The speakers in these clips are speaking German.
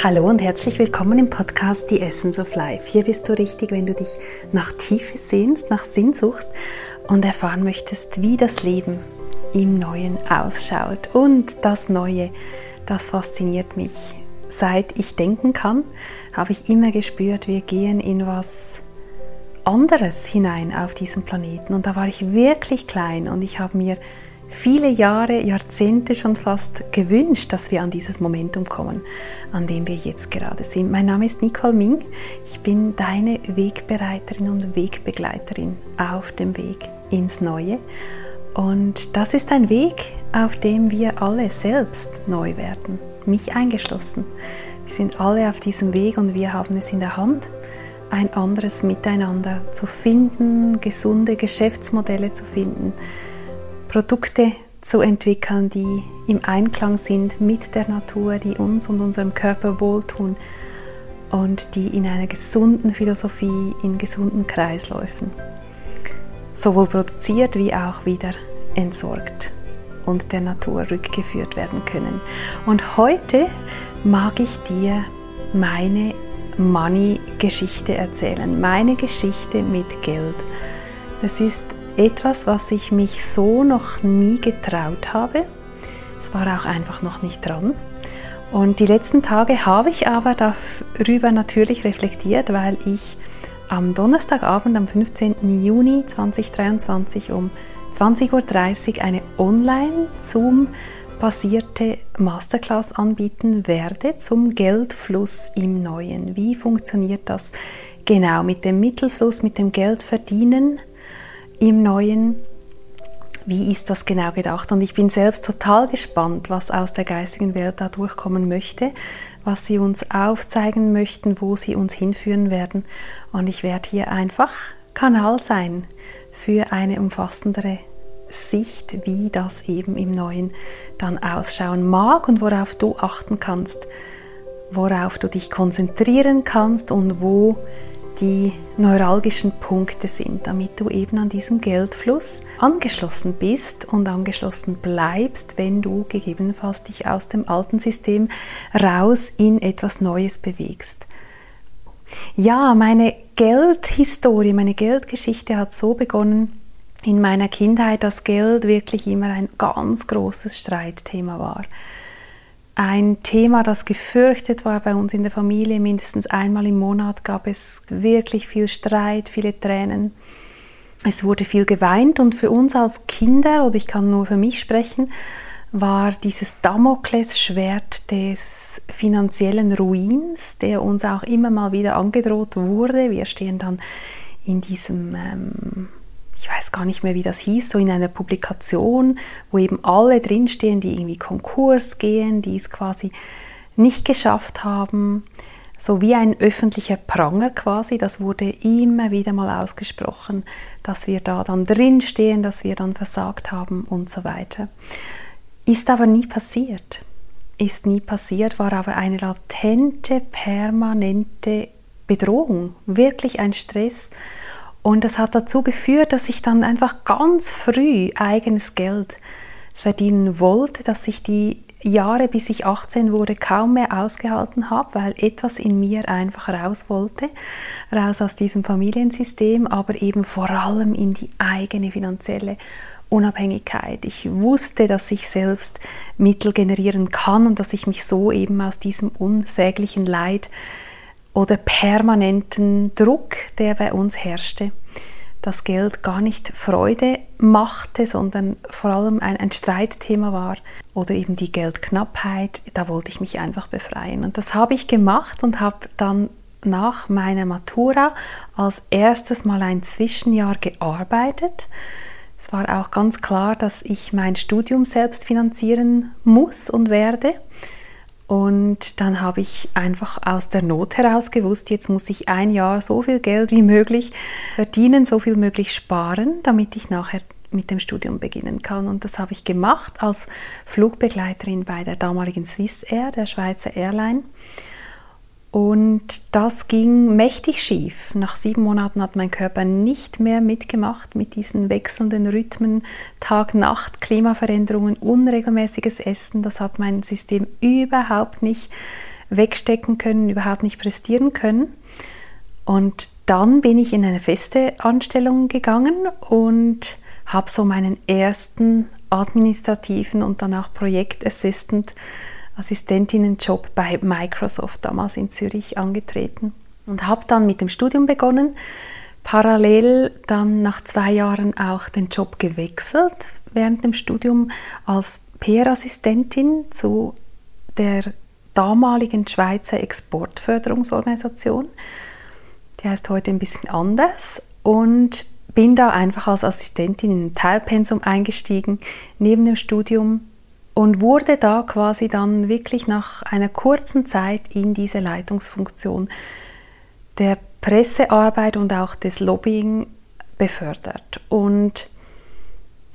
Hallo und herzlich willkommen im Podcast The Essence of Life. Hier bist du richtig, wenn du dich nach Tiefe sehnst, nach Sinn suchst und erfahren möchtest, wie das Leben im Neuen ausschaut. Und das Neue, das fasziniert mich. Seit ich denken kann, habe ich immer gespürt, wir gehen in was anderes hinein auf diesem Planeten. Und da war ich wirklich klein und ich habe mir viele Jahre, Jahrzehnte schon fast gewünscht, dass wir an dieses Momentum kommen, an dem wir jetzt gerade sind. Mein Name ist Nicole Ming. Ich bin deine Wegbereiterin und Wegbegleiterin auf dem Weg ins Neue. Und das ist ein Weg, auf dem wir alle selbst neu werden, mich eingeschlossen. Wir sind alle auf diesem Weg und wir haben es in der Hand, ein anderes Miteinander zu finden, gesunde Geschäftsmodelle zu finden, Produkte zu entwickeln, die im Einklang sind mit der Natur, die uns und unserem Körper wohltun und die in einer gesunden Philosophie, in gesunden Kreisläufen sowohl produziert wie auch wieder entsorgt und der Natur rückgeführt werden können. Und heute mag ich dir meine Money-Geschichte erzählen, meine Geschichte mit Geld. Das ist etwas, was ich mich so noch nie getraut habe. Es war auch einfach noch nicht dran. Und die letzten Tage habe ich aber darüber natürlich reflektiert, weil ich am Donnerstagabend, am 15. Juni 2023 um 20.30 Uhr eine Online-Zoom-basierte Masterclass anbieten werde zum Geldfluss im Neuen. Wie funktioniert das genau mit dem Mittelfluss, mit dem Geldverdienen? Im Neuen. Wie ist das genau gedacht? Und ich bin selbst total gespannt, was aus der geistigen Welt da durchkommen möchte, was sie uns aufzeigen möchten, wo sie uns hinführen werden. Und ich werde hier einfach Kanal sein für eine umfassendere Sicht, wie das eben im Neuen dann ausschauen mag und worauf du achten kannst, worauf du dich konzentrieren kannst und wo die neuralgischen Punkte sind, damit du eben an diesen Geldfluss angeschlossen bist und angeschlossen bleibst, wenn du gegebenenfalls dich aus dem alten System raus in etwas Neues bewegst. Ja, meine Geldhistorie, meine Geldgeschichte hat so begonnen in meiner Kindheit, dass Geld wirklich immer ein ganz großes Streitthema war ein Thema, das gefürchtet war bei uns in der Familie. Mindestens einmal im Monat gab es wirklich viel Streit, viele Tränen. Es wurde viel geweint und für uns als Kinder, oder ich kann nur für mich sprechen, war dieses Damoklesschwert des finanziellen Ruins, der uns auch immer mal wieder angedroht wurde. Wir stehen dann in diesem ähm, ich weiß gar nicht mehr, wie das hieß, so in einer Publikation, wo eben alle drinstehen, die irgendwie Konkurs gehen, die es quasi nicht geschafft haben. So wie ein öffentlicher Pranger quasi, das wurde immer wieder mal ausgesprochen, dass wir da dann drinstehen, dass wir dann versagt haben und so weiter. Ist aber nie passiert. Ist nie passiert, war aber eine latente, permanente Bedrohung, wirklich ein Stress und das hat dazu geführt, dass ich dann einfach ganz früh eigenes Geld verdienen wollte, dass ich die Jahre, bis ich 18 wurde, kaum mehr ausgehalten habe, weil etwas in mir einfach raus wollte, raus aus diesem Familiensystem, aber eben vor allem in die eigene finanzielle Unabhängigkeit. Ich wusste, dass ich selbst Mittel generieren kann und dass ich mich so eben aus diesem unsäglichen Leid oder permanenten Druck, der bei uns herrschte, das Geld gar nicht Freude machte, sondern vor allem ein, ein, Streitthema war oder eben die Geldknappheit, da wollte ich mich einfach befreien. Und das habe ich gemacht und habe dann nach meiner Matura als erstes mal ein Zwischenjahr gearbeitet. Es war auch ganz klar, dass ich mein Studium selbst finanzieren muss und werde. Und dann habe ich einfach aus der Not heraus gewusst, jetzt muss ich ein Jahr so viel Geld wie möglich verdienen, so viel möglich sparen, damit ich nachher mit dem Studium beginnen kann. Und das habe ich gemacht als Flugbegleiterin bei der damaligen Swiss Air, der Schweizer Airline. Und das ging mächtig schief. Nach sieben Monaten hat mein Körper nicht mehr mitgemacht mit diesen wechselnden Rhythmen, Tag, Nacht, Klimaveränderungen, unregelmäßiges Essen. Das hat mein System überhaupt nicht wegstecken können, überhaupt nicht prestieren können. Und dann bin ich in eine feste Anstellung gegangen und habe so meinen ersten administrativen und dann auch Projektassistent Assistentinnenjob bei Microsoft damals in Zürich angetreten und habe dann mit dem Studium begonnen. Parallel dann nach zwei Jahren auch den Job gewechselt während dem Studium als PR-Assistentin zu der damaligen Schweizer Exportförderungsorganisation. Die heißt heute ein bisschen anders und bin da einfach als Assistentin in ein Teilpensum eingestiegen neben dem Studium und wurde da quasi dann wirklich nach einer kurzen Zeit in diese Leitungsfunktion der Pressearbeit und auch des Lobbying befördert. Und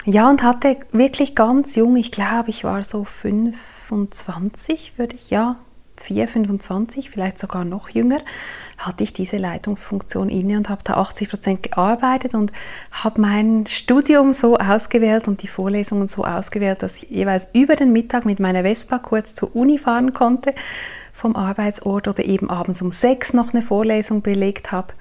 ja, und hatte wirklich ganz jung, ich glaube, ich war so 25, würde ich, ja, 4, 25, vielleicht sogar noch jünger, hatte ich diese Leitungsfunktion inne und habe da 80 Prozent gearbeitet und habe mein Studium so ausgewählt und die Vorlesungen so ausgewählt, dass ich jeweils über den Mittag mit meiner Vespa kurz zur Uni fahren konnte vom Arbeitsort oder eben abends um sechs noch eine Vorlesung belegt habe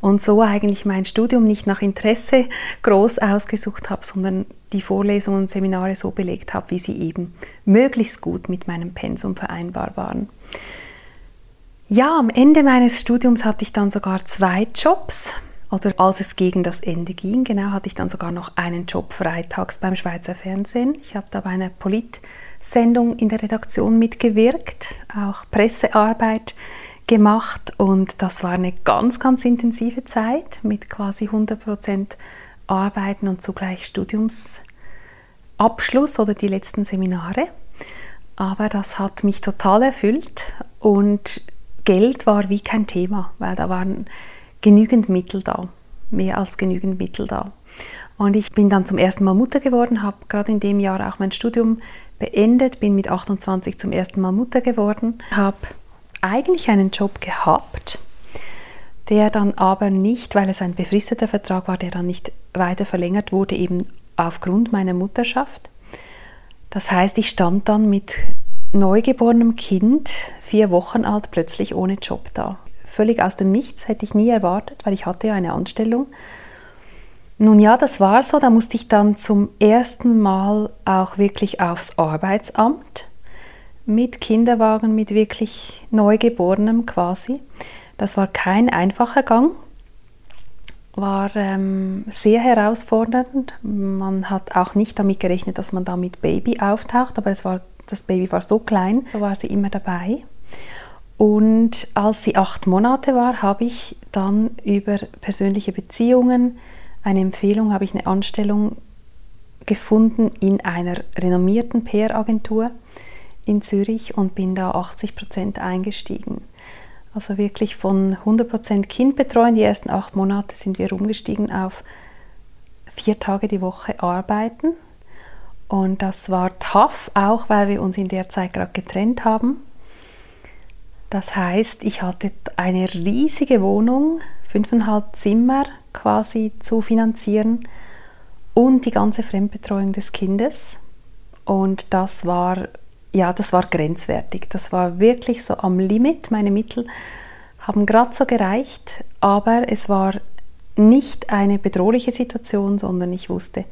und so eigentlich mein Studium nicht nach Interesse groß ausgesucht habe, sondern die Vorlesungen und Seminare so belegt habe, wie sie eben möglichst gut mit meinem Pensum vereinbar waren. Ja, am Ende meines Studiums hatte ich dann sogar zwei Jobs. Oder als es gegen das Ende ging, genau, hatte ich dann sogar noch einen Job freitags beim Schweizer Fernsehen. Ich habe da bei einer Polit-Sendung in der Redaktion mitgewirkt, auch Pressearbeit gemacht und das war eine ganz, ganz intensive Zeit mit quasi 100% Arbeiten und zugleich Studiumsabschluss oder die letzten Seminare. Aber das hat mich total erfüllt und Geld war wie kein Thema, weil da waren genügend Mittel da, mehr als genügend Mittel da. Und ich bin dann zum ersten Mal Mutter geworden, habe gerade in dem Jahr auch mein Studium beendet, bin mit 28 zum ersten Mal Mutter geworden, habe eigentlich einen Job gehabt, der dann aber nicht, weil es ein befristeter Vertrag war, der dann nicht weiter verlängert wurde, eben aufgrund meiner Mutterschaft. Das heißt, ich stand dann mit neugeborenem Kind, vier Wochen alt, plötzlich ohne Job da. Völlig aus dem Nichts, hätte ich nie erwartet, weil ich hatte ja eine Anstellung. Nun ja, das war so, da musste ich dann zum ersten Mal auch wirklich aufs Arbeitsamt mit Kinderwagen, mit wirklich Neugeborenem quasi. Das war kein einfacher Gang, war ähm, sehr herausfordernd. Man hat auch nicht damit gerechnet, dass man da mit Baby auftaucht, aber es war das Baby war so klein, so war sie immer dabei. Und als sie acht Monate war, habe ich dann über persönliche Beziehungen eine Empfehlung, habe ich eine Anstellung gefunden in einer renommierten PR-Agentur in Zürich und bin da 80 Prozent eingestiegen. Also wirklich von 100 Prozent Kind betreuen. Die ersten acht Monate sind wir umgestiegen auf vier Tage die Woche arbeiten und das war tough, auch weil wir uns in der Zeit gerade getrennt haben. Das heißt, ich hatte eine riesige Wohnung, fünfeinhalb Zimmer quasi zu finanzieren und die ganze Fremdbetreuung des Kindes. Und das war, ja, das war grenzwertig. Das war wirklich so am Limit. Meine Mittel haben gerade so gereicht, aber es war nicht eine bedrohliche Situation, sondern ich wusste,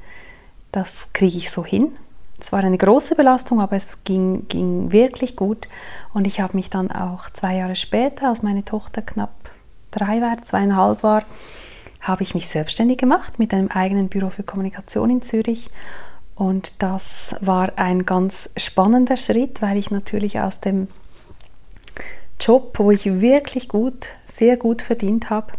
das kriege ich so hin. Es war eine große Belastung, aber es ging, ging wirklich gut. Und ich habe mich dann auch zwei Jahre später, als meine Tochter knapp drei war, zweieinhalb war, habe ich mich selbstständig gemacht mit einem eigenen Büro für Kommunikation in Zürich. Und das war ein ganz spannender Schritt, weil ich natürlich aus dem Job, wo ich wirklich gut, sehr gut verdient habe,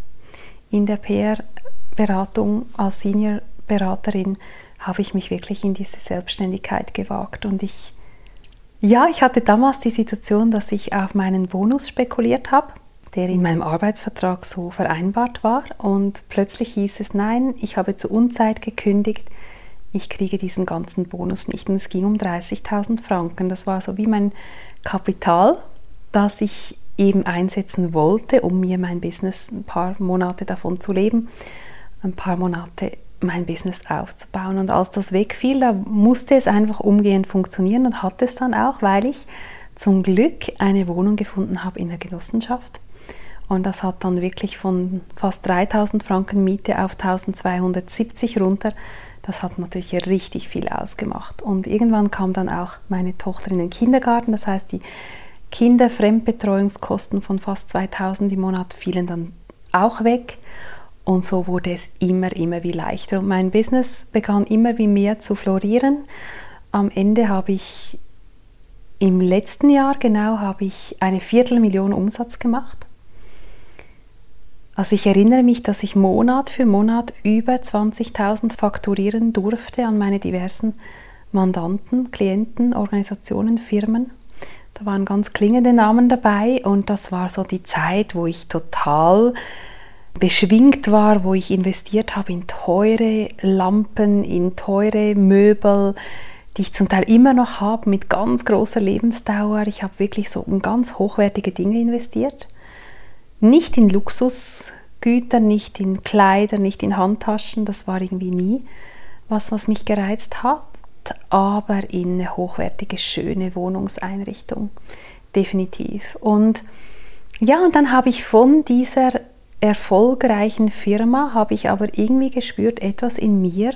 in der PR-Beratung als Senior-Beraterin, habe ich mich wirklich in diese Selbstständigkeit gewagt. Und ich, ja, ich hatte damals die Situation, dass ich auf meinen Bonus spekuliert habe, der in meinem Arbeitsvertrag so vereinbart war. Und plötzlich hieß es, nein, ich habe zur Unzeit gekündigt, ich kriege diesen ganzen Bonus nicht. Und es ging um 30.000 Franken. Das war so wie mein Kapital, das ich eben einsetzen wollte, um mir mein Business ein paar Monate davon zu leben, ein paar Monate mein Business aufzubauen. Und als das wegfiel, da musste es einfach umgehend funktionieren und hat es dann auch, weil ich zum Glück eine Wohnung gefunden habe in der Genossenschaft. Und das hat dann wirklich von fast 3000 Franken Miete auf 1270 runter. Das hat natürlich richtig viel ausgemacht. Und irgendwann kam dann auch meine Tochter in den Kindergarten. Das heißt, die Kinderfremdbetreuungskosten von fast 2000 im Monat fielen dann auch weg. Und so wurde es immer, immer wie leichter. Und mein Business begann immer wie mehr zu florieren. Am Ende habe ich im letzten Jahr genau habe ich eine Viertelmillion Umsatz gemacht. Also ich erinnere mich, dass ich Monat für Monat über 20.000 fakturieren durfte an meine diversen Mandanten, Klienten, Organisationen, Firmen. Da waren ganz klingende Namen dabei und das war so die Zeit, wo ich total beschwingt war, wo ich investiert habe in teure Lampen, in teure Möbel, die ich zum Teil immer noch habe mit ganz großer Lebensdauer. Ich habe wirklich so in ganz hochwertige Dinge investiert. Nicht in Luxusgüter, nicht in Kleider, nicht in Handtaschen, das war irgendwie nie was, was mich gereizt hat, aber in eine hochwertige, schöne Wohnungseinrichtung. Definitiv. Und ja, und dann habe ich von dieser erfolgreichen Firma habe ich aber irgendwie gespürt, etwas in mir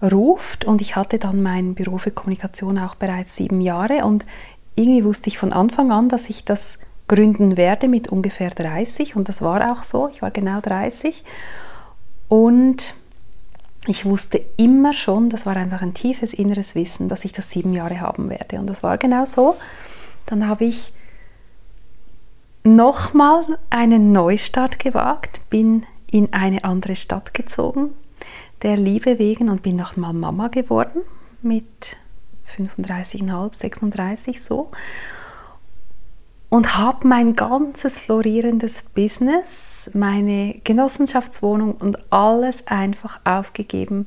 ruft und ich hatte dann mein Büro für Kommunikation auch bereits sieben Jahre und irgendwie wusste ich von Anfang an, dass ich das gründen werde mit ungefähr 30 und das war auch so, ich war genau 30 und ich wusste immer schon, das war einfach ein tiefes inneres Wissen, dass ich das sieben Jahre haben werde. Und das war genau so. Dann habe ich nochmal einen Neustart gewagt, bin in eine andere Stadt gezogen, der Liebe wegen und bin nochmal Mama geworden mit 35,5, 36 so und habe mein ganzes florierendes Business, meine Genossenschaftswohnung und alles einfach aufgegeben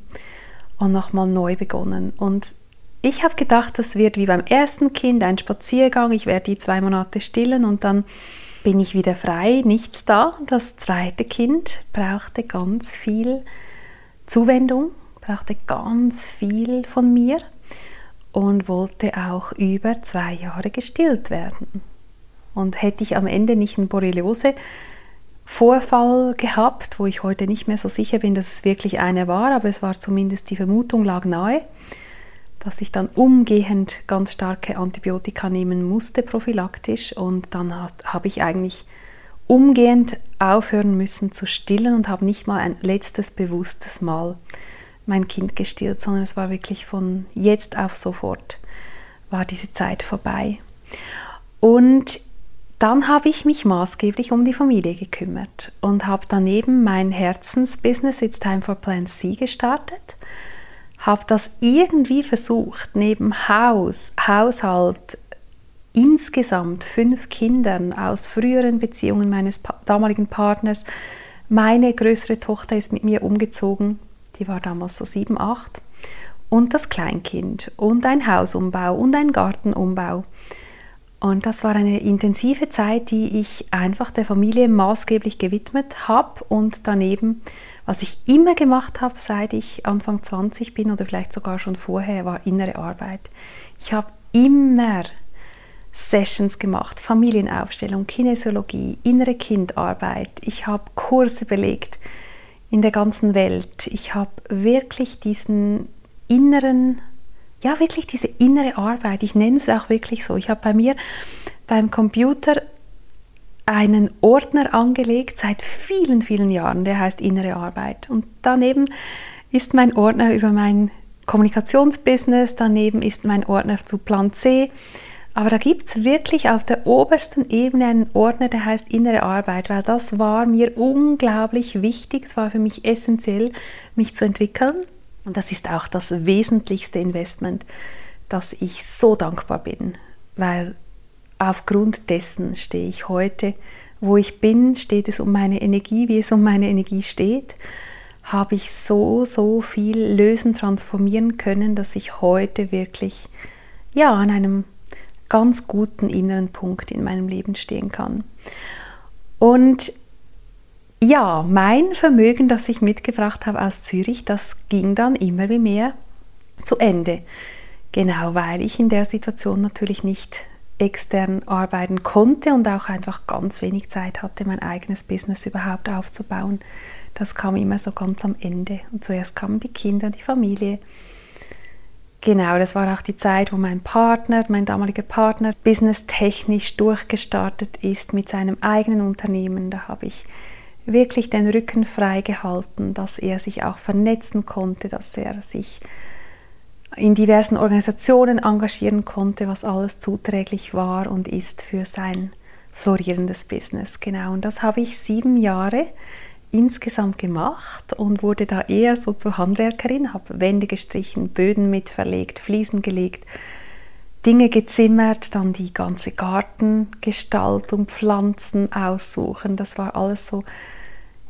und nochmal neu begonnen. Und ich habe gedacht, das wird wie beim ersten Kind ein Spaziergang. Ich werde die zwei Monate stillen und dann bin ich wieder frei, nichts da. Das zweite Kind brauchte ganz viel Zuwendung, brauchte ganz viel von mir und wollte auch über zwei Jahre gestillt werden. Und hätte ich am Ende nicht einen Borreliose-Vorfall gehabt, wo ich heute nicht mehr so sicher bin, dass es wirklich eine war, aber es war zumindest die Vermutung lag nahe, dass ich dann umgehend ganz starke Antibiotika nehmen musste, prophylaktisch. Und dann habe ich eigentlich umgehend aufhören müssen zu stillen und habe nicht mal ein letztes bewusstes Mal mein Kind gestillt, sondern es war wirklich von jetzt auf sofort war diese Zeit vorbei. Und dann habe ich mich maßgeblich um die Familie gekümmert und habe daneben mein Herzensbusiness It's Time for Plan C gestartet habe das irgendwie versucht, neben Haus, Haushalt, insgesamt fünf Kindern aus früheren Beziehungen meines damaligen Partners. Meine größere Tochter ist mit mir umgezogen, die war damals so sieben, acht, und das Kleinkind und ein Hausumbau und ein Gartenumbau. Und das war eine intensive Zeit, die ich einfach der Familie maßgeblich gewidmet habe und daneben was ich immer gemacht habe, seit ich Anfang 20 bin oder vielleicht sogar schon vorher, war innere Arbeit. Ich habe immer Sessions gemacht, Familienaufstellung, Kinesiologie, innere Kindarbeit. Ich habe Kurse belegt in der ganzen Welt. Ich habe wirklich diesen inneren, ja wirklich diese innere Arbeit, ich nenne es auch wirklich so. Ich habe bei mir beim Computer einen Ordner angelegt seit vielen, vielen Jahren, der heißt Innere Arbeit. Und daneben ist mein Ordner über mein Kommunikationsbusiness, daneben ist mein Ordner zu Plan C. Aber da gibt es wirklich auf der obersten Ebene einen Ordner, der heißt Innere Arbeit, weil das war mir unglaublich wichtig, es war für mich essentiell, mich zu entwickeln. Und das ist auch das wesentlichste Investment, dass ich so dankbar bin, weil aufgrund dessen stehe ich heute, wo ich bin, steht es um meine Energie, wie es um meine Energie steht, habe ich so, so viel lösen, transformieren können, dass ich heute wirklich ja, an einem ganz guten inneren Punkt in meinem Leben stehen kann. Und ja, mein Vermögen, das ich mitgebracht habe aus Zürich, das ging dann immer wie mehr zu Ende. Genau, weil ich in der Situation natürlich nicht extern arbeiten konnte und auch einfach ganz wenig Zeit hatte, mein eigenes Business überhaupt aufzubauen. Das kam immer so ganz am Ende. Und zuerst kamen die Kinder, die Familie. Genau, das war auch die Zeit, wo mein Partner, mein damaliger Partner, businesstechnisch durchgestartet ist mit seinem eigenen Unternehmen. Da habe ich wirklich den Rücken frei gehalten, dass er sich auch vernetzen konnte, dass er sich in diversen Organisationen engagieren konnte, was alles zuträglich war und ist für sein florierendes Business. Genau, und das habe ich sieben Jahre insgesamt gemacht und wurde da eher so zur Handwerkerin, habe Wände gestrichen, Böden mitverlegt, Fliesen gelegt, Dinge gezimmert, dann die ganze Gartengestaltung, Pflanzen aussuchen. Das war alles so,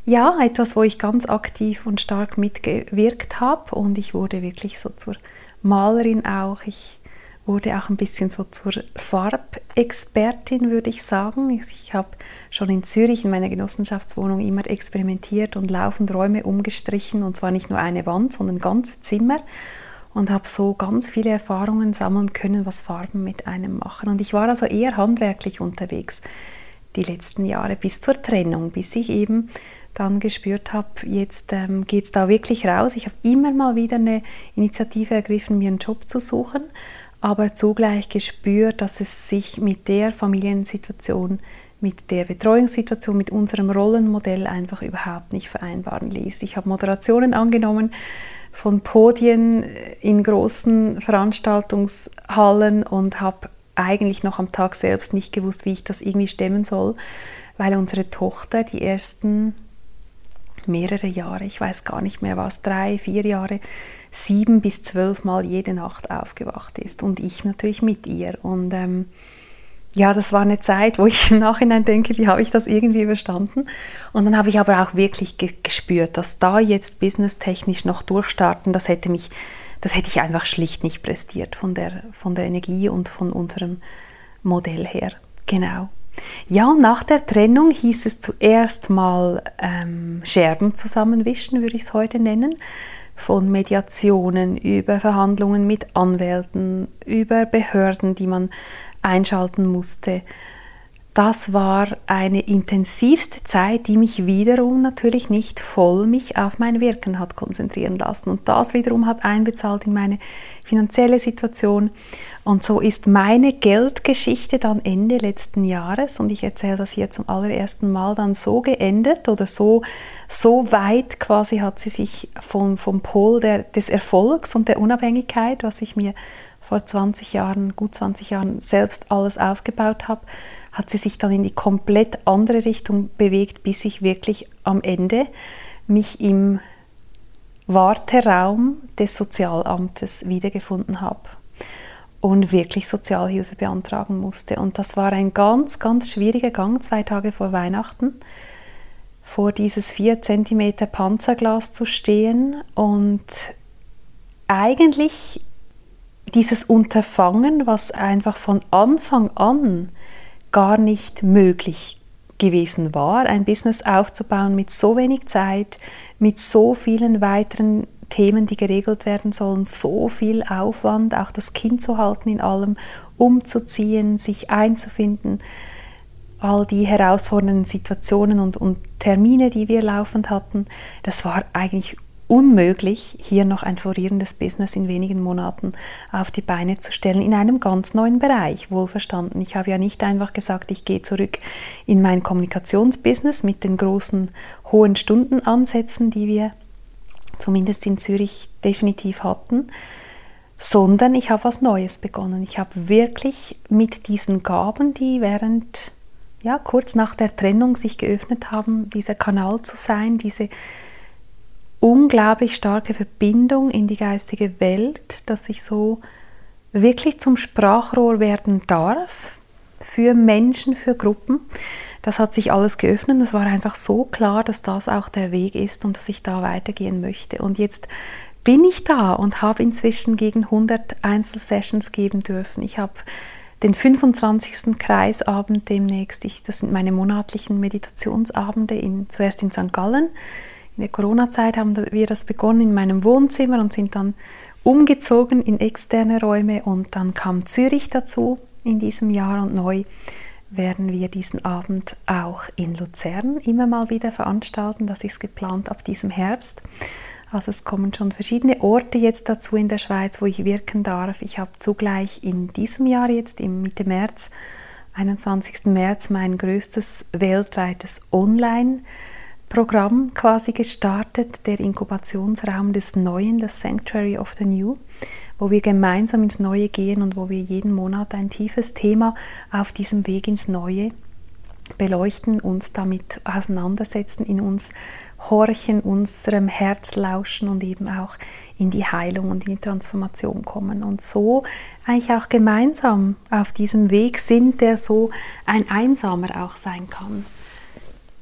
ja, etwas, wo ich ganz aktiv und stark mitgewirkt habe und ich wurde wirklich so zur Malerin auch. Ich wurde auch ein bisschen so zur Farbexpertin, würde ich sagen. Ich habe schon in Zürich in meiner Genossenschaftswohnung immer experimentiert und laufend Räume umgestrichen und zwar nicht nur eine Wand, sondern ganze Zimmer und habe so ganz viele Erfahrungen sammeln können, was Farben mit einem machen. Und ich war also eher handwerklich unterwegs die letzten Jahre bis zur Trennung, bis ich eben dann gespürt habe, jetzt ähm, geht es da wirklich raus. Ich habe immer mal wieder eine Initiative ergriffen, mir einen Job zu suchen aber zugleich gespürt, dass es sich mit der Familiensituation, mit der Betreuungssituation, mit unserem Rollenmodell einfach überhaupt nicht vereinbaren ließ. Ich habe Moderationen angenommen von Podien in großen Veranstaltungshallen und habe eigentlich noch am Tag selbst nicht gewusst, wie ich das irgendwie stemmen soll, weil unsere Tochter die ersten mehrere Jahre, ich weiß gar nicht mehr was, drei, vier Jahre, sieben bis zwölf Mal jede Nacht aufgewacht ist und ich natürlich mit ihr. Und ähm, ja, das war eine Zeit, wo ich im Nachhinein denke, wie habe ich das irgendwie überstanden? Und dann habe ich aber auch wirklich ge gespürt, dass da jetzt businesstechnisch noch durchstarten, das hätte mich, das hätte ich einfach schlicht nicht prestiert von der, von der Energie und von unserem Modell her. Genau. Ja, und nach der Trennung hieß es zuerst mal ähm, Scherben zusammenwischen, würde ich es heute nennen von Mediationen über Verhandlungen mit Anwälten, über Behörden, die man einschalten musste. Das war eine intensivste Zeit, die mich wiederum natürlich nicht voll mich auf mein Wirken hat konzentrieren lassen. Und das wiederum hat einbezahlt in meine finanzielle Situation. Und so ist meine Geldgeschichte dann Ende letzten Jahres, und ich erzähle das hier zum allerersten Mal, dann so geendet oder so, so weit quasi hat sie sich vom, vom Pol der, des Erfolgs und der Unabhängigkeit, was ich mir vor 20 Jahren, gut 20 Jahren selbst alles aufgebaut habe, hat sie sich dann in die komplett andere Richtung bewegt, bis ich wirklich am Ende mich im Warteraum des Sozialamtes wiedergefunden habe und wirklich Sozialhilfe beantragen musste. Und das war ein ganz, ganz schwieriger Gang, zwei Tage vor Weihnachten, vor dieses 4 cm Panzerglas zu stehen und eigentlich dieses Unterfangen, was einfach von Anfang an gar nicht möglich gewesen war, ein Business aufzubauen mit so wenig Zeit, mit so vielen weiteren Themen, die geregelt werden sollen, so viel Aufwand, auch das Kind zu halten in allem, umzuziehen, sich einzufinden, all die herausfordernden Situationen und, und Termine, die wir laufend hatten, das war eigentlich unmöglich, hier noch ein florierendes Business in wenigen Monaten auf die Beine zu stellen, in einem ganz neuen Bereich, wohlverstanden. Ich habe ja nicht einfach gesagt, ich gehe zurück in mein Kommunikationsbusiness mit den großen, hohen Stundenansätzen, die wir zumindest in Zürich definitiv hatten, sondern ich habe was Neues begonnen. Ich habe wirklich mit diesen Gaben, die während, ja, kurz nach der Trennung sich geöffnet haben, dieser Kanal zu sein, diese unglaublich starke Verbindung in die geistige Welt, dass ich so wirklich zum Sprachrohr werden darf für Menschen, für Gruppen. Das hat sich alles geöffnet. Es war einfach so klar, dass das auch der Weg ist und dass ich da weitergehen möchte. Und jetzt bin ich da und habe inzwischen gegen 100 Einzelsessions geben dürfen. Ich habe den 25. Kreisabend demnächst. Ich, das sind meine monatlichen Meditationsabende, in, zuerst in St. Gallen, in der Corona-Zeit haben wir das begonnen in meinem Wohnzimmer und sind dann umgezogen in externe Räume und dann kam Zürich dazu in diesem Jahr und neu werden wir diesen Abend auch in Luzern immer mal wieder veranstalten. Das ist geplant ab diesem Herbst. Also es kommen schon verschiedene Orte jetzt dazu in der Schweiz, wo ich wirken darf. Ich habe zugleich in diesem Jahr jetzt im Mitte März, 21. März, mein größtes weltweites Online-Programm quasi gestartet, der Inkubationsraum des Neuen, das Sanctuary of the New, wo wir gemeinsam ins Neue gehen und wo wir jeden Monat ein tiefes Thema auf diesem Weg ins Neue beleuchten, uns damit auseinandersetzen, in uns horchen, unserem Herz lauschen und eben auch in die Heilung und in die Transformation kommen. Und so eigentlich auch gemeinsam auf diesem Weg sind, der so ein Einsamer auch sein kann.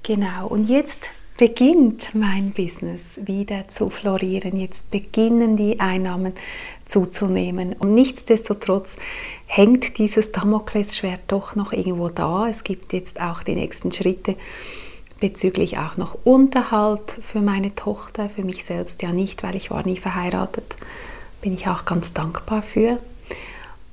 Genau, und jetzt beginnt mein Business wieder zu florieren. Jetzt beginnen die Einnahmen zuzunehmen. Und nichtsdestotrotz hängt dieses Damoklesschwert doch noch irgendwo da. Es gibt jetzt auch die nächsten Schritte bezüglich auch noch Unterhalt für meine Tochter, für mich selbst ja nicht, weil ich war nie verheiratet. Bin ich auch ganz dankbar für.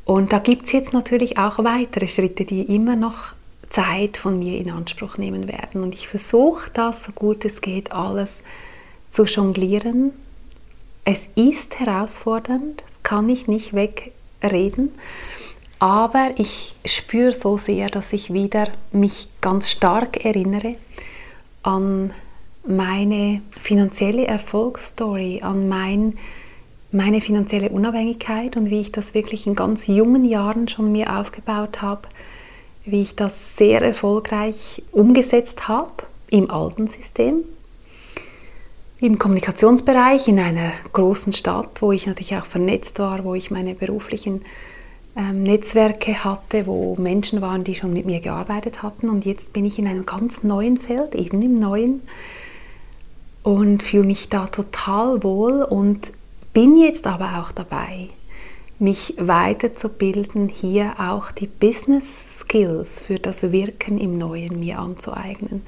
Und da gibt es jetzt natürlich auch weitere Schritte, die immer noch Zeit von mir in Anspruch nehmen werden. Und ich versuche das, so gut es geht, alles zu jonglieren. Es ist herausfordernd, kann ich nicht wegreden. Aber ich spüre so sehr, dass ich wieder mich ganz stark erinnere an meine finanzielle Erfolgsstory, an mein, meine finanzielle Unabhängigkeit und wie ich das wirklich in ganz jungen Jahren schon mir aufgebaut habe, wie ich das sehr erfolgreich umgesetzt habe im alten System, im Kommunikationsbereich in einer großen Stadt, wo ich natürlich auch vernetzt war, wo ich meine beruflichen ähm, Netzwerke hatte, wo Menschen waren, die schon mit mir gearbeitet hatten. Und jetzt bin ich in einem ganz neuen Feld, eben im Neuen, und fühle mich da total wohl und bin jetzt aber auch dabei, mich weiterzubilden, hier auch die Business Skills für das Wirken im Neuen mir anzueignen.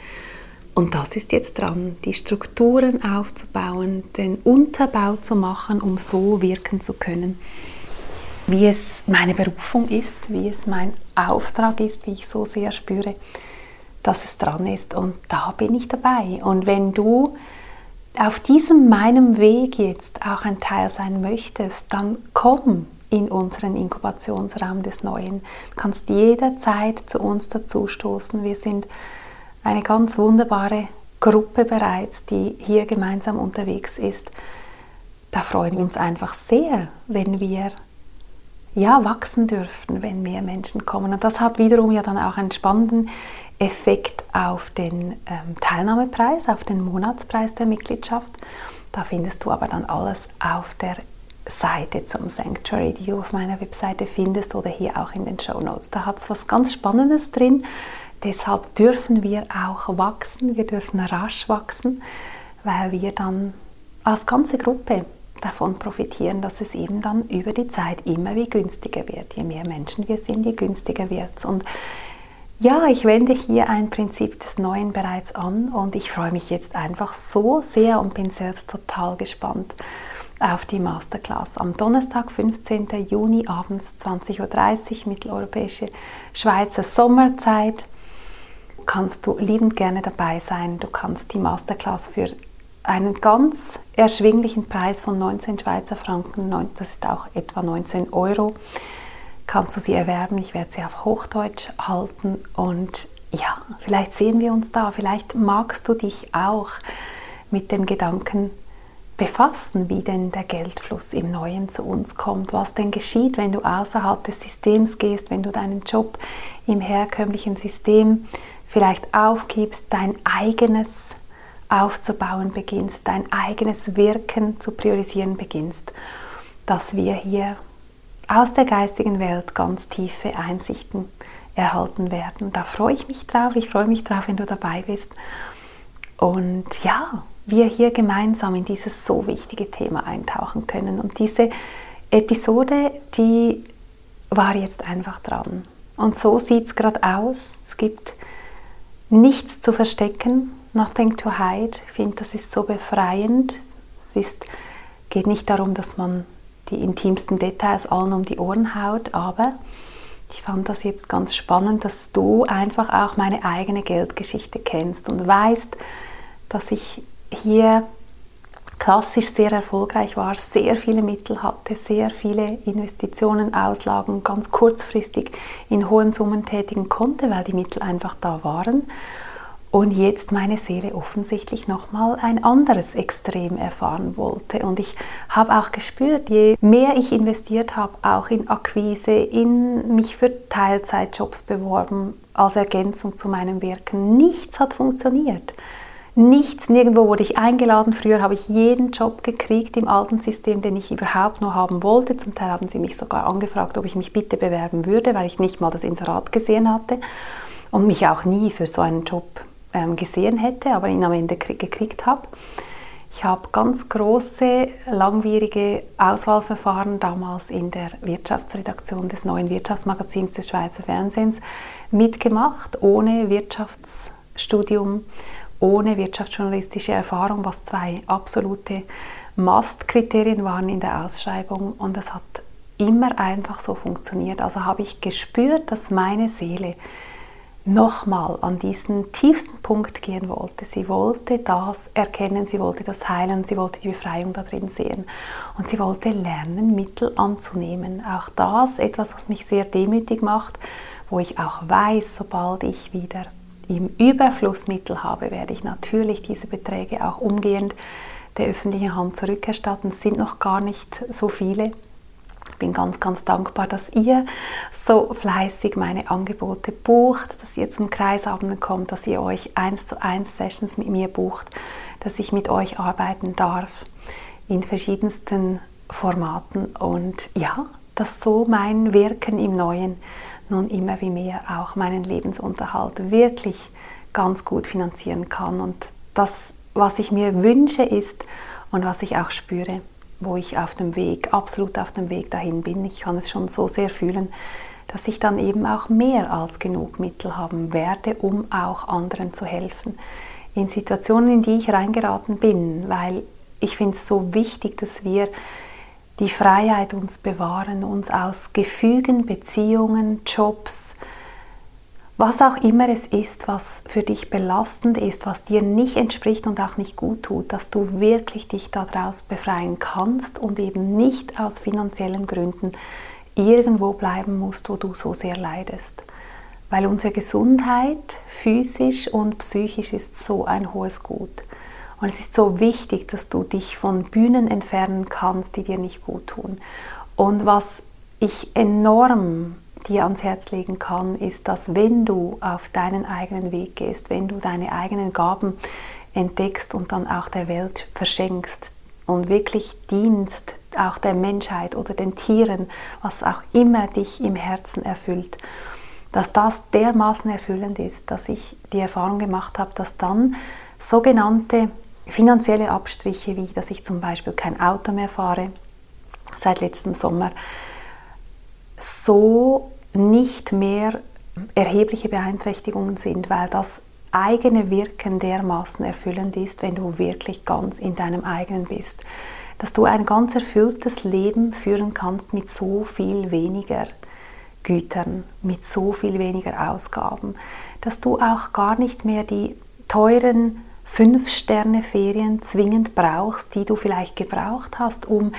Und das ist jetzt dran, die Strukturen aufzubauen, den Unterbau zu machen, um so wirken zu können wie es meine Berufung ist, wie es mein Auftrag ist, wie ich so sehr spüre, dass es dran ist. Und da bin ich dabei. Und wenn du auf diesem meinem Weg jetzt auch ein Teil sein möchtest, dann komm in unseren Inkubationsraum des Neuen. Du kannst jederzeit zu uns dazustoßen. Wir sind eine ganz wunderbare Gruppe bereits, die hier gemeinsam unterwegs ist. Da freuen wir uns einfach sehr, wenn wir ja, wachsen dürfen, wenn mehr Menschen kommen. Und das hat wiederum ja dann auch einen spannenden Effekt auf den ähm, Teilnahmepreis, auf den Monatspreis der Mitgliedschaft. Da findest du aber dann alles auf der Seite zum Sanctuary, die du auf meiner Webseite findest oder hier auch in den Show Notes. Da hat es was ganz Spannendes drin. Deshalb dürfen wir auch wachsen, wir dürfen rasch wachsen, weil wir dann als ganze Gruppe davon profitieren, dass es eben dann über die Zeit immer wie günstiger wird. Je mehr Menschen wir sind, je günstiger wird es. Ja, ich wende hier ein Prinzip des Neuen bereits an und ich freue mich jetzt einfach so sehr und bin selbst total gespannt auf die Masterclass. Am Donnerstag, 15. Juni abends 20.30 Uhr mitteleuropäische Schweizer Sommerzeit kannst du liebend gerne dabei sein. Du kannst die Masterclass für einen ganz erschwinglichen Preis von 19 Schweizer Franken, das ist auch etwa 19 Euro, kannst du sie erwerben. Ich werde sie auf Hochdeutsch halten. Und ja, vielleicht sehen wir uns da, vielleicht magst du dich auch mit dem Gedanken befassen, wie denn der Geldfluss im Neuen zu uns kommt, was denn geschieht, wenn du außerhalb des Systems gehst, wenn du deinen Job im herkömmlichen System vielleicht aufgibst, dein eigenes aufzubauen beginnst, dein eigenes Wirken zu priorisieren beginnst, dass wir hier aus der geistigen Welt ganz tiefe Einsichten erhalten werden. Da freue ich mich drauf. Ich freue mich drauf, wenn du dabei bist. Und ja, wir hier gemeinsam in dieses so wichtige Thema eintauchen können. Und diese Episode, die war jetzt einfach dran. Und so sieht es gerade aus. Es gibt nichts zu verstecken. Nothing to hide. Ich finde, das ist so befreiend. Es ist, geht nicht darum, dass man die intimsten Details allen um die Ohren haut, aber Ich fand das jetzt ganz spannend, dass du einfach auch meine eigene Geldgeschichte kennst und weißt, dass ich hier klassisch sehr erfolgreich war, sehr viele Mittel hatte, sehr viele Investitionen, Auslagen ganz kurzfristig in hohen Summen tätigen konnte, weil die Mittel einfach da waren. Und jetzt meine Seele offensichtlich nochmal ein anderes Extrem erfahren wollte. Und ich habe auch gespürt, je mehr ich investiert habe, auch in Akquise, in mich für Teilzeitjobs beworben, als Ergänzung zu meinem Wirken, nichts hat funktioniert. Nichts, nirgendwo wurde ich eingeladen. Früher habe ich jeden Job gekriegt im alten System, den ich überhaupt nur haben wollte. Zum Teil haben sie mich sogar angefragt, ob ich mich bitte bewerben würde, weil ich nicht mal das Inserat gesehen hatte und mich auch nie für so einen Job ähm, gesehen hätte, aber ihn am Ende gekriegt habe. Ich habe ganz große, langwierige Auswahlverfahren damals in der Wirtschaftsredaktion des neuen Wirtschaftsmagazins des Schweizer Fernsehens mitgemacht, ohne Wirtschaftsstudium ohne wirtschaftsjournalistische Erfahrung, was zwei absolute Must-Kriterien waren in der Ausschreibung. Und das hat immer einfach so funktioniert. Also habe ich gespürt, dass meine Seele nochmal an diesen tiefsten Punkt gehen wollte. Sie wollte das erkennen, sie wollte das heilen, sie wollte die Befreiung da drin sehen. Und sie wollte lernen, Mittel anzunehmen. Auch das etwas, was mich sehr demütig macht, wo ich auch weiß, sobald ich wieder im Überfluss Mittel habe, werde ich natürlich diese Beträge auch umgehend der öffentlichen Hand zurückerstatten. Es sind noch gar nicht so viele. Ich bin ganz, ganz dankbar, dass ihr so fleißig meine Angebote bucht, dass ihr zum Kreisabenden kommt, dass ihr euch eins zu eins Sessions mit mir bucht, dass ich mit euch arbeiten darf in verschiedensten Formaten und ja, dass so mein Wirken im Neuen nun immer wie mehr auch meinen Lebensunterhalt wirklich ganz gut finanzieren kann. Und das, was ich mir wünsche, ist und was ich auch spüre, wo ich auf dem Weg, absolut auf dem Weg dahin bin, ich kann es schon so sehr fühlen, dass ich dann eben auch mehr als genug Mittel haben werde, um auch anderen zu helfen. In Situationen, in die ich reingeraten bin, weil ich finde es so wichtig, dass wir die Freiheit uns bewahren, uns aus Gefügen, Beziehungen, Jobs, was auch immer es ist, was für dich belastend ist, was dir nicht entspricht und auch nicht gut tut, dass du wirklich dich daraus befreien kannst und eben nicht aus finanziellen Gründen irgendwo bleiben musst, wo du so sehr leidest. Weil unsere Gesundheit, physisch und psychisch, ist so ein hohes Gut. Und es ist so wichtig, dass du dich von Bühnen entfernen kannst, die dir nicht gut tun. Und was ich enorm dir ans Herz legen kann, ist, dass wenn du auf deinen eigenen Weg gehst, wenn du deine eigenen Gaben entdeckst und dann auch der Welt verschenkst und wirklich dienst, auch der Menschheit oder den Tieren, was auch immer dich im Herzen erfüllt, dass das dermaßen erfüllend ist, dass ich die Erfahrung gemacht habe, dass dann sogenannte finanzielle Abstriche, wie dass ich zum Beispiel kein Auto mehr fahre seit letztem Sommer, so nicht mehr erhebliche Beeinträchtigungen sind, weil das eigene Wirken dermaßen erfüllend ist, wenn du wirklich ganz in deinem eigenen bist. Dass du ein ganz erfülltes Leben führen kannst mit so viel weniger Gütern, mit so viel weniger Ausgaben, dass du auch gar nicht mehr die teuren Fünf-Sterne-Ferien zwingend brauchst, die du vielleicht gebraucht hast, um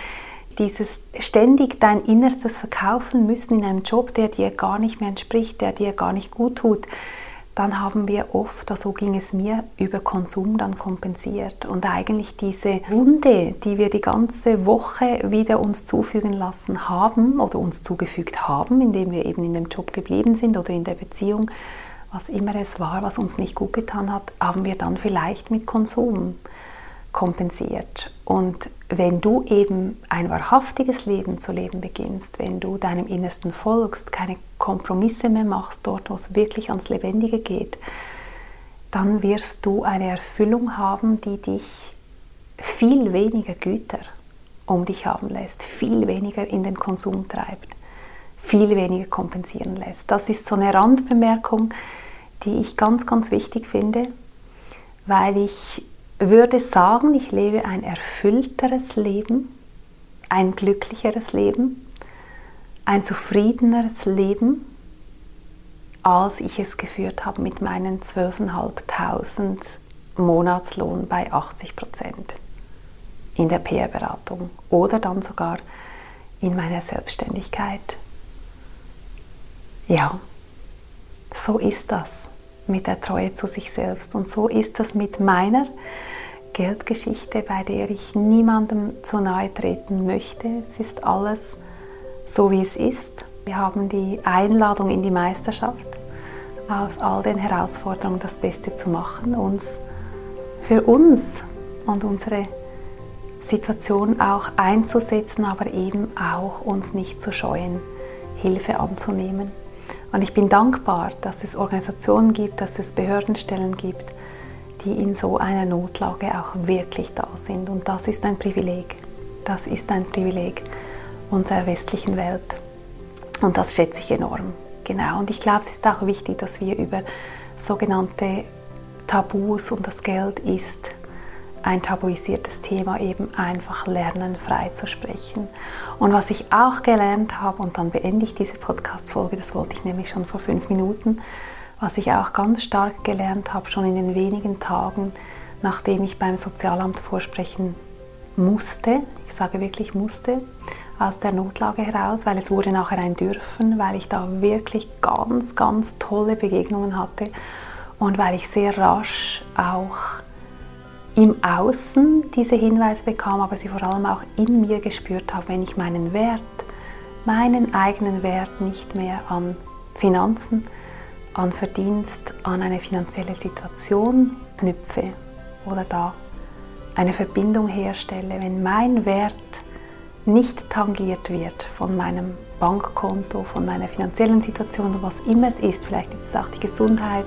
dieses ständig dein Innerstes verkaufen müssen in einem Job, der dir gar nicht mehr entspricht, der dir gar nicht gut tut, dann haben wir oft, so also ging es mir, über Konsum dann kompensiert. Und eigentlich diese Wunde, die wir die ganze Woche wieder uns zufügen lassen haben oder uns zugefügt haben, indem wir eben in dem Job geblieben sind oder in der Beziehung, was immer es war, was uns nicht gut getan hat, haben wir dann vielleicht mit Konsum kompensiert. Und wenn du eben ein wahrhaftiges Leben zu leben beginnst, wenn du deinem Innersten folgst, keine Kompromisse mehr machst, dort wo es wirklich ans Lebendige geht, dann wirst du eine Erfüllung haben, die dich viel weniger Güter um dich haben lässt, viel weniger in den Konsum treibt, viel weniger kompensieren lässt. Das ist so eine Randbemerkung, die ich ganz, ganz wichtig finde, weil ich würde sagen, ich lebe ein erfüllteres Leben, ein glücklicheres Leben, ein zufriedeneres Leben, als ich es geführt habe mit meinen 12.500 Monatslohn bei 80 Prozent in der PR-Beratung oder dann sogar in meiner Selbstständigkeit. Ja, so ist das mit der Treue zu sich selbst und so ist das mit meiner Geldgeschichte, bei der ich niemandem zu nahe treten möchte. Es ist alles so, wie es ist. Wir haben die Einladung in die Meisterschaft, aus all den Herausforderungen das Beste zu machen, uns für uns und unsere Situation auch einzusetzen, aber eben auch uns nicht zu scheuen, Hilfe anzunehmen. Und ich bin dankbar, dass es Organisationen gibt, dass es Behördenstellen gibt, die in so einer Notlage auch wirklich da sind. Und das ist ein Privileg. Das ist ein Privileg unserer westlichen Welt. Und das schätze ich enorm. Genau. Und ich glaube, es ist auch wichtig, dass wir über sogenannte Tabus und das Geld ist ein tabuisiertes Thema eben einfach lernen, frei zu sprechen. Und was ich auch gelernt habe, und dann beende ich diese Podcast-Folge, das wollte ich nämlich schon vor fünf Minuten, was ich auch ganz stark gelernt habe, schon in den wenigen Tagen, nachdem ich beim Sozialamt vorsprechen musste, ich sage wirklich musste, aus der Notlage heraus, weil es wurde nachher ein Dürfen, weil ich da wirklich ganz, ganz tolle Begegnungen hatte und weil ich sehr rasch auch im Außen diese Hinweise bekam, aber sie vor allem auch in mir gespürt habe, wenn ich meinen Wert, meinen eigenen Wert nicht mehr an Finanzen, an Verdienst, an eine finanzielle Situation knüpfe oder da eine Verbindung herstelle, wenn mein Wert nicht tangiert wird von meinem Bankkonto, von meiner finanziellen Situation oder was immer es ist, vielleicht ist es auch die Gesundheit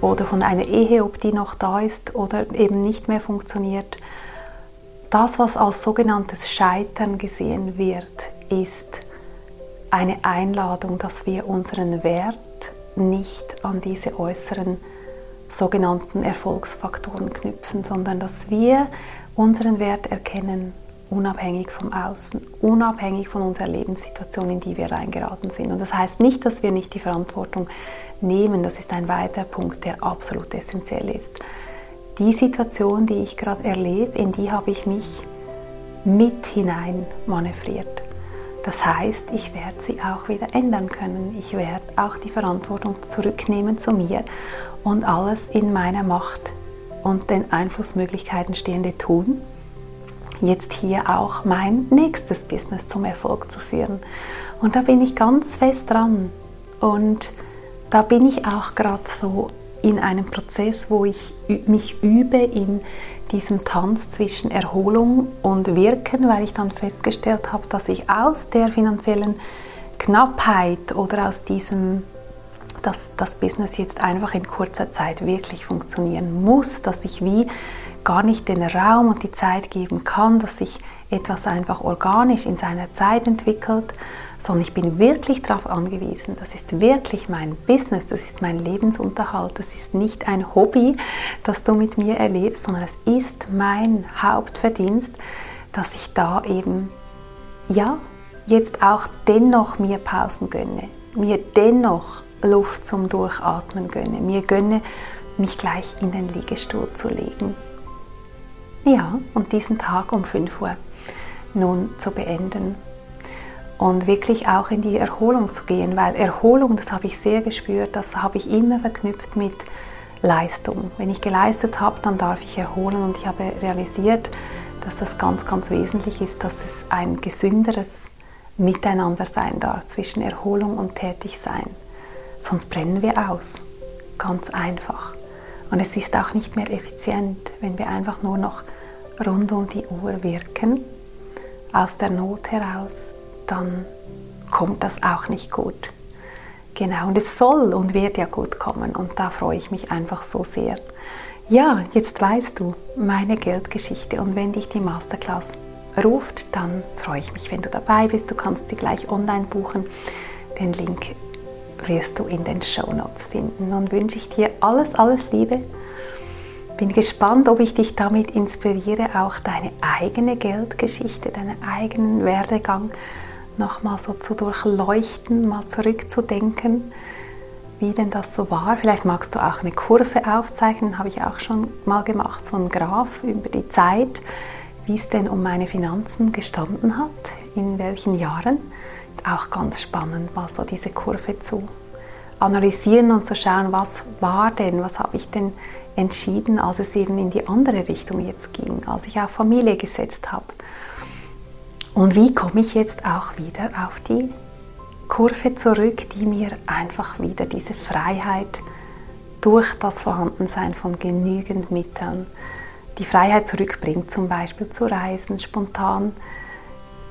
oder von einer Ehe, ob die noch da ist oder eben nicht mehr funktioniert. Das, was als sogenanntes Scheitern gesehen wird, ist eine Einladung, dass wir unseren Wert nicht an diese äußeren sogenannten Erfolgsfaktoren knüpfen, sondern dass wir unseren Wert erkennen, unabhängig vom Außen, unabhängig von unserer Lebenssituation, in die wir reingeraten sind. Und das heißt nicht, dass wir nicht die Verantwortung nehmen. Das ist ein weiterer Punkt, der absolut essentiell ist. Die Situation, die ich gerade erlebe, in die habe ich mich mit hinein manövriert. Das heißt, ich werde sie auch wieder ändern können. Ich werde auch die Verantwortung zurücknehmen zu mir und alles in meiner Macht und den Einflussmöglichkeiten Stehende tun, jetzt hier auch mein nächstes Business zum Erfolg zu führen. Und da bin ich ganz fest dran. Und da bin ich auch gerade so in einem Prozess, wo ich mich übe in diesem Tanz zwischen Erholung und Wirken, weil ich dann festgestellt habe, dass ich aus der finanziellen Knappheit oder aus diesem, dass das Business jetzt einfach in kurzer Zeit wirklich funktionieren muss, dass ich wie gar nicht den Raum und die Zeit geben kann, dass sich etwas einfach organisch in seiner Zeit entwickelt, sondern ich bin wirklich darauf angewiesen. Das ist wirklich mein Business, das ist mein Lebensunterhalt, das ist nicht ein Hobby, das du mit mir erlebst, sondern es ist mein Hauptverdienst, dass ich da eben, ja, jetzt auch dennoch mir Pausen gönne, mir dennoch Luft zum Durchatmen gönne, mir gönne, mich gleich in den Liegestuhl zu legen. Ja, und diesen Tag um 5 Uhr nun zu beenden und wirklich auch in die Erholung zu gehen, weil Erholung, das habe ich sehr gespürt, das habe ich immer verknüpft mit Leistung. Wenn ich geleistet habe, dann darf ich erholen und ich habe realisiert, dass das ganz, ganz wesentlich ist, dass es ein gesünderes Miteinander sein darf zwischen Erholung und Tätigsein. Sonst brennen wir aus. Ganz einfach. Und es ist auch nicht mehr effizient, wenn wir einfach nur noch rund um die Uhr wirken, aus der Not heraus, dann kommt das auch nicht gut. Genau, und es soll und wird ja gut kommen und da freue ich mich einfach so sehr. Ja, jetzt weißt du meine Geldgeschichte und wenn dich die Masterclass ruft, dann freue ich mich, wenn du dabei bist. Du kannst sie gleich online buchen. Den Link wirst du in den Show Notes finden. Und wünsche ich dir alles, alles Liebe. Bin gespannt, ob ich dich damit inspiriere, auch deine eigene Geldgeschichte, deinen eigenen Werdegang nochmal so zu durchleuchten, mal zurückzudenken. wie denn das so war. Vielleicht magst du auch eine Kurve aufzeichnen, habe ich auch schon mal gemacht, so ein Graph über die Zeit, wie es denn um meine Finanzen gestanden hat, in welchen Jahren. Auch ganz spannend, mal so diese Kurve zu analysieren und zu schauen, was war denn, was habe ich denn entschieden, als es eben in die andere Richtung jetzt ging, als ich auf Familie gesetzt habe. Und wie komme ich jetzt auch wieder auf die Kurve zurück, die mir einfach wieder diese Freiheit durch das Vorhandensein von genügend Mitteln, die Freiheit zurückbringt, zum Beispiel zu reisen, spontan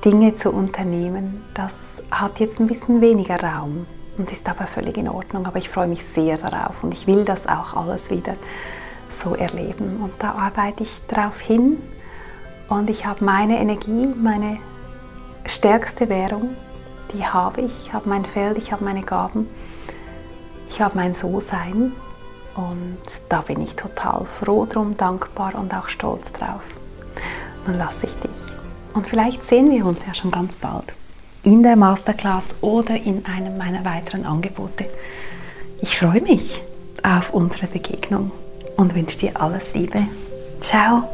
Dinge zu unternehmen. Das hat jetzt ein bisschen weniger Raum und ist aber völlig in Ordnung. Aber ich freue mich sehr darauf und ich will das auch alles wieder so erleben. Und da arbeite ich darauf hin und ich habe meine Energie, meine stärkste Währung, die habe ich. Ich habe mein Feld, ich habe meine Gaben, ich habe mein So-Sein und da bin ich total froh drum, dankbar und auch stolz drauf. Nun lasse ich dich. Und vielleicht sehen wir uns ja schon ganz bald in der Masterclass oder in einem meiner weiteren Angebote. Ich freue mich auf unsere Begegnung und wünsche dir alles Liebe. Ciao!